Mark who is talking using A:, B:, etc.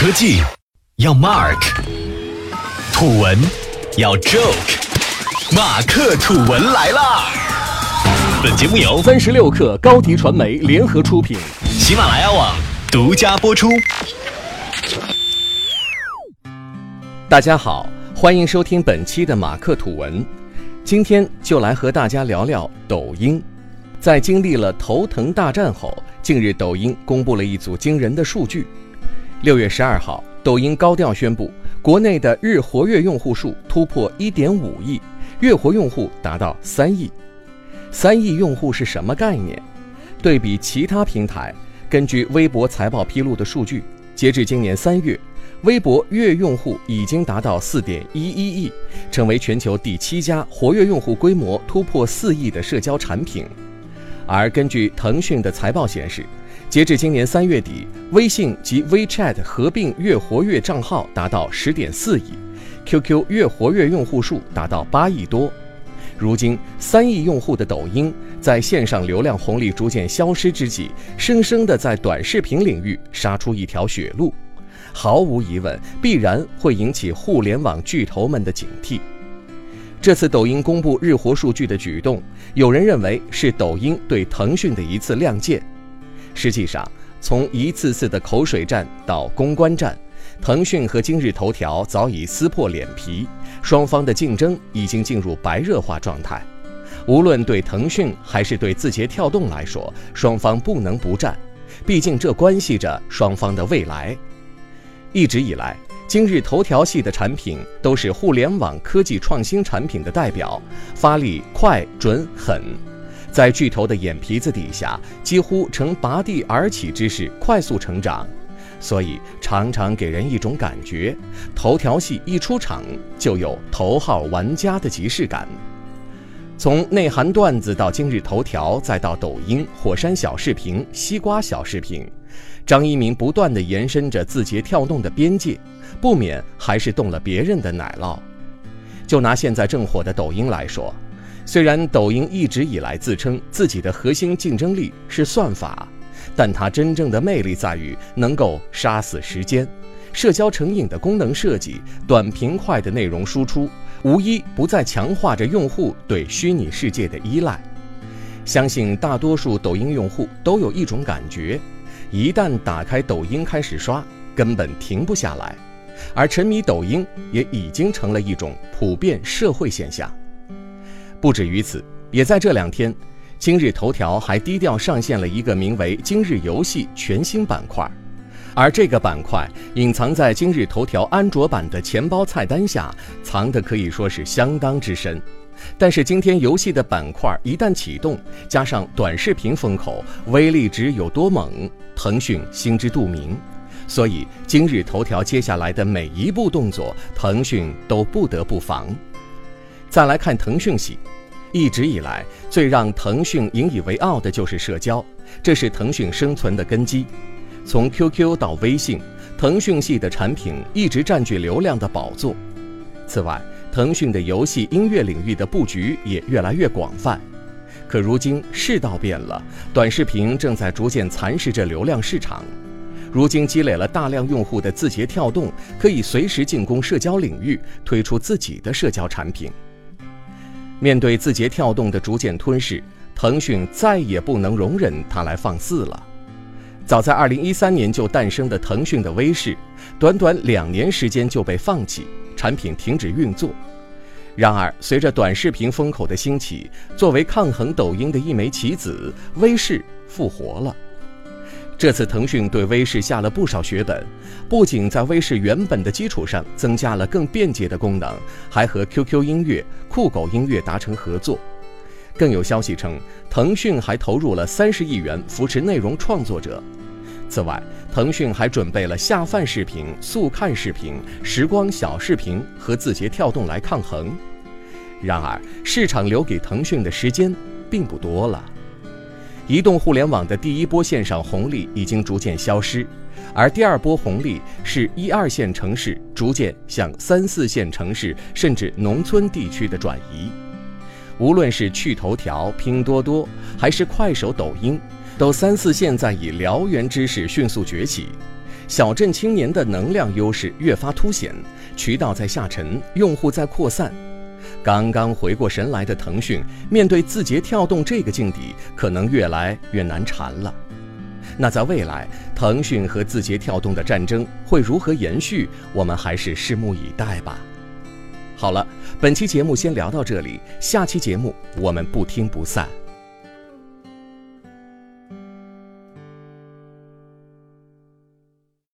A: 科技要 Mark，土文要 Joke，马克吐文来啦！本节目由
B: 三十六克高低传媒联合出品，
A: 喜马拉雅网独家播出。
B: 大家好，欢迎收听本期的马克吐文。今天就来和大家聊聊抖音。在经历了头疼大战后，近日抖音公布了一组惊人的数据。六月十二号，抖音高调宣布，国内的日活跃用户数突破一点五亿，月活用户达到三亿。三亿用户是什么概念？对比其他平台，根据微博财报披露的数据，截至今年三月，微博月用户已经达到四点一一亿，成为全球第七家活跃用户规模突破四亿的社交产品。而根据腾讯的财报显示，截至今年三月底，微信及 WeChat 合并月活跃账号达到十点四亿，QQ 月活跃用户数达到八亿多。如今，三亿用户的抖音在线上流量红利逐渐消失之际，生生的在短视频领域杀出一条血路，毫无疑问，必然会引起互联网巨头们的警惕。这次抖音公布日活数据的举动，有人认为是抖音对腾讯的一次亮剑。实际上，从一次次的口水战到公关战，腾讯和今日头条早已撕破脸皮，双方的竞争已经进入白热化状态。无论对腾讯还是对字节跳动来说，双方不能不战，毕竟这关系着双方的未来。一直以来，今日头条系的产品都是互联网科技创新产品的代表，发力快、准、狠。在巨头的眼皮子底下，几乎呈拔地而起之势快速成长，所以常常给人一种感觉：头条系一出场就有头号玩家的即视感。从内涵段子到今日头条，再到抖音、火山小视频、西瓜小视频，张一鸣不断地延伸着字节跳动的边界，不免还是动了别人的奶酪。就拿现在正火的抖音来说。虽然抖音一直以来自称自己的核心竞争力是算法，但它真正的魅力在于能够杀死时间。社交成瘾的功能设计，短平快的内容输出，无一不在强化着用户对虚拟世界的依赖。相信大多数抖音用户都有一种感觉：一旦打开抖音开始刷，根本停不下来。而沉迷抖音也已经成了一种普遍社会现象。不止于此，也在这两天，今日头条还低调上线了一个名为“今日游戏”全新板块，而这个板块隐藏在今日头条安卓版的钱包菜单下，藏的可以说是相当之深。但是今天游戏的板块一旦启动，加上短视频风口，威力值有多猛，腾讯心知肚明。所以今日头条接下来的每一步动作，腾讯都不得不防。再来看腾讯系，一直以来最让腾讯引以为傲的就是社交，这是腾讯生存的根基。从 QQ 到微信，腾讯系的产品一直占据流量的宝座。此外，腾讯的游戏音乐领域的布局也越来越广泛。可如今世道变了，短视频正在逐渐蚕食着流量市场。如今积累了大量用户的字节跳动，可以随时进攻社交领域，推出自己的社交产品。面对字节跳动的逐渐吞噬，腾讯再也不能容忍它来放肆了。早在2013年就诞生的腾讯的微视，短短两年时间就被放弃，产品停止运作。然而，随着短视频风口的兴起，作为抗衡抖音的一枚棋子，微视复活了。这次腾讯对微视下了不少血本，不仅在微视原本的基础上增加了更便捷的功能，还和 QQ 音乐、酷狗音乐达成合作。更有消息称，腾讯还投入了三十亿元扶持内容创作者。此外，腾讯还准备了下饭视频、速看视频、时光小视频和字节跳动来抗衡。然而，市场留给腾讯的时间并不多了。移动互联网的第一波线上红利已经逐渐消失，而第二波红利是一二线城市逐渐向三四线城市甚至农村地区的转移。无论是趣头条、拼多多，还是快手、抖音，都三四线在以燎原之势迅速崛起。小镇青年的能量优势越发凸显，渠道在下沉，用户在扩散。刚刚回过神来的腾讯，面对字节跳动这个劲敌，可能越来越难缠了。那在未来，腾讯和字节跳动的战争会如何延续？我们还是拭目以待吧。好了，本期节目先聊到这里，下期节目我们不听不散。